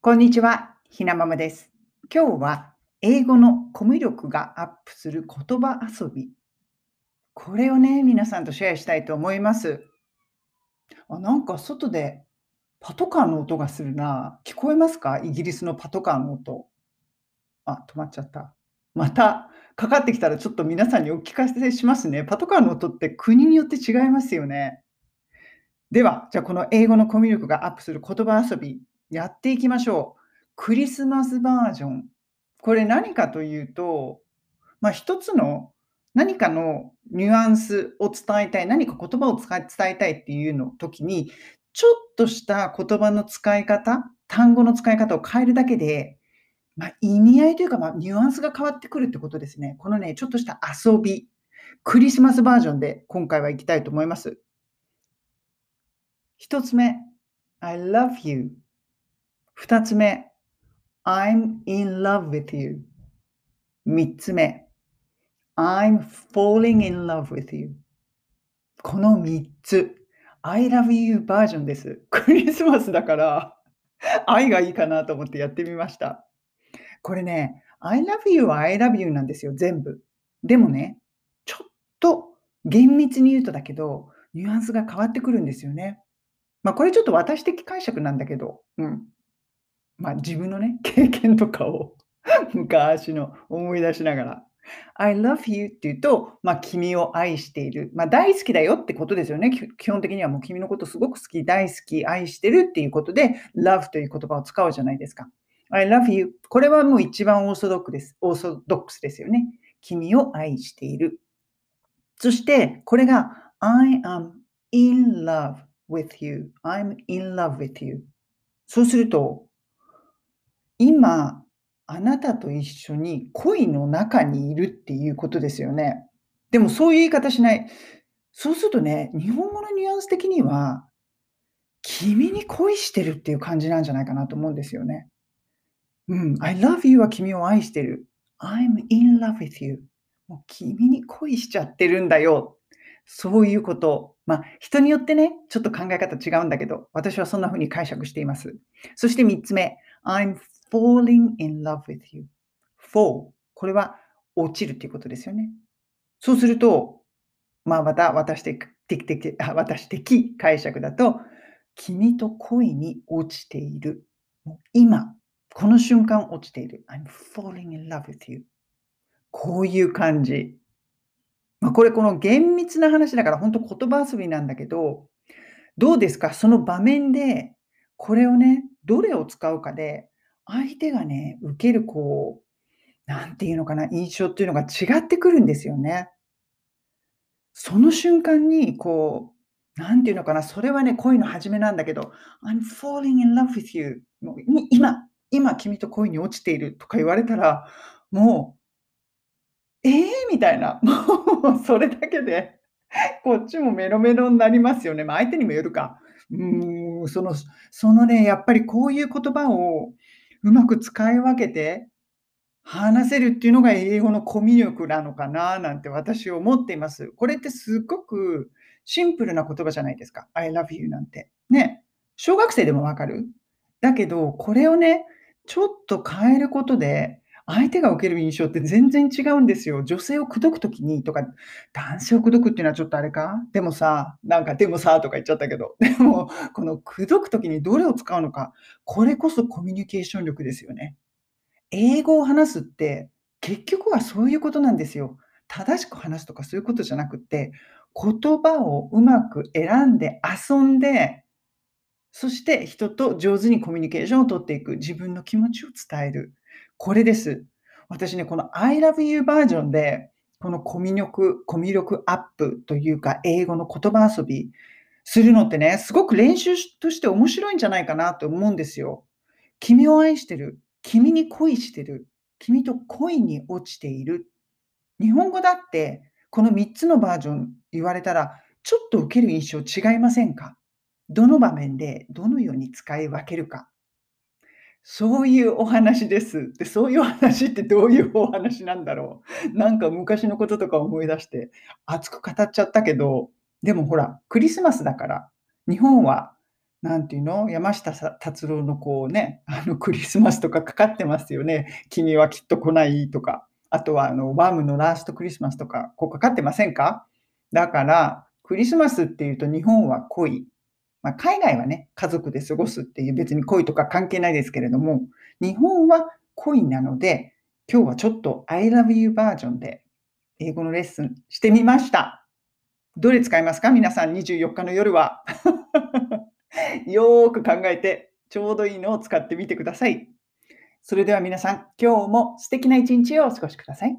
こんにちは、ひなままです。今日は英語のコミュ力がアップする言葉遊び。これをね、皆さんとシェアしたいと思います。あなんか外でパトカーの音がするな。聞こえますか？イギリスのパトカーの音。あ、止まっちゃった。またかかってきたらちょっと皆さんにお聞かせしますね。パトカーの音って国によって違いますよね。では、じゃあこの英語のコミュ力がアップする言葉遊び、やっていきましょう。クリスマスバージョン。これ何かというと、まあ、一つの何かのニュアンスを伝えたい、何か言葉を伝えたいっていうの時に、ちょっとした言葉の使い方、単語の使い方を変えるだけで、まあ、意味合いというか、まあ、ニュアンスが変わってくるってことですね。このね、ちょっとした遊び、クリスマスバージョンで今回は行きたいと思います。一つ目、I love you。二つ目、I'm in love with you. 三つ目、I'm falling in love with you. この三つ、I love you バージョンです。クリスマスだから、愛がいいかなと思ってやってみました。これね、I love you は I love you なんですよ、全部。でもね、ちょっと厳密に言うとだけど、ニュアンスが変わってくるんですよね。まあ、これちょっと私的解釈なんだけど、うん。まあ、自分のね、経験とかを 昔の思い出しながら、I love you って言うと、まあ、君を愛している。まあ、大好きだよってことですよね。基本的にはもう君のことすごく好き、大好き、愛してるっていうことで、love という言葉を使うじゃないですか。I love you。これはもう一番オーソドックです。オーソドックスですよね。君を愛している。そして、これが I am in love with you. I'm in love with you. そうすると、今、あなたと一緒に恋の中にいるっていうことですよね。でもそういう言い方しない。そうするとね、日本語のニュアンス的には、君に恋してるっていう感じなんじゃないかなと思うんですよね。うん。I love you は君を愛してる。I'm in love with you. もう君に恋しちゃってるんだよ。そういうこと。まあ、人によってね、ちょっと考え方違うんだけど、私はそんな風に解釈しています。そして3つ目。I'm falling in love with you. fall これは落ちるということですよね。そうすると、まあ、また私的的私的解釈だと、君と恋に落ちている。今、この瞬間落ちている。I'm falling in love with you. こういう感じ。まあ、これ、この厳密な話だから、本当言葉遊びなんだけど、どうですか？その場面で、これをね、どれを使うかで、相手がね、受けるこう、なんていうのかな、印象っていうのが違ってくるんですよね。その瞬間に、こう、なんていうのかな、それはね、恋の始めなんだけど、I'm falling in love with you. もう今、今君と恋に落ちているとか言われたら、もう、ええー、みたいな。もうそれだけで、こっちもメロメロになりますよね。まあ、相手にもよるか。うん、その、そのね、やっぱりこういう言葉をうまく使い分けて話せるっていうのが英語のコミュ力なのかななんて私は思っています。これってすっごくシンプルな言葉じゃないですか。I love you なんて。ね。小学生でもわかる？だけど、これをね、ちょっと変えることで、相手が受ける印象って全然違うんですよ。女性を口説くときにとか、男性を口説くっていうのはちょっとあれか？でもさ、なんかでもさとか言っちゃったけど、でも、この口説くときにどれを使うのか、これこそコミュニケーション力ですよね。英語を話すって、結局はそういうことなんですよ。正しく話すとかそういうことじゃなくって、言葉をうまく選んで遊んで、そして人と上手にコミュニケーションをとっていく、自分の気持ちを伝える。これです。私ね、この I love you バージョンで、このコミュ力、コミュ力アップというか、英語の言葉遊びするのってね、すごく練習として面白いんじゃないかなと思うんですよ。君を愛してる。君に恋してる。君と恋に落ちている。日本語だって、この3つのバージョン言われたら、ちょっと受ける印象違いませんか？どの場面でどのように使い分けるか。そういうお話です。で、そういうお話ってどういうお話なんだろう。なんか昔のこととか思い出して、熱く語っちゃったけど、でもほら、クリスマスだから、日本はなんていうの、山下達郎のこうね、あのクリスマスとかかかってますよね。君はきっと来ないとか。あとはあのワームのラストクリスマスとか、こうかかってませんか？だから、クリスマスっていうと日本は恋。まあ、海外はね、家族で過ごすっていう別に恋とか関係ないですけれども、日本は恋なので、今日はちょっと I love you バージョンで英語のレッスンしてみました。どれ使いますか？皆さん24日の夜は。よーく考えて、ちょうどいいのを使ってみてください。それでは皆さん、今日も素敵な一日をお過ごしください。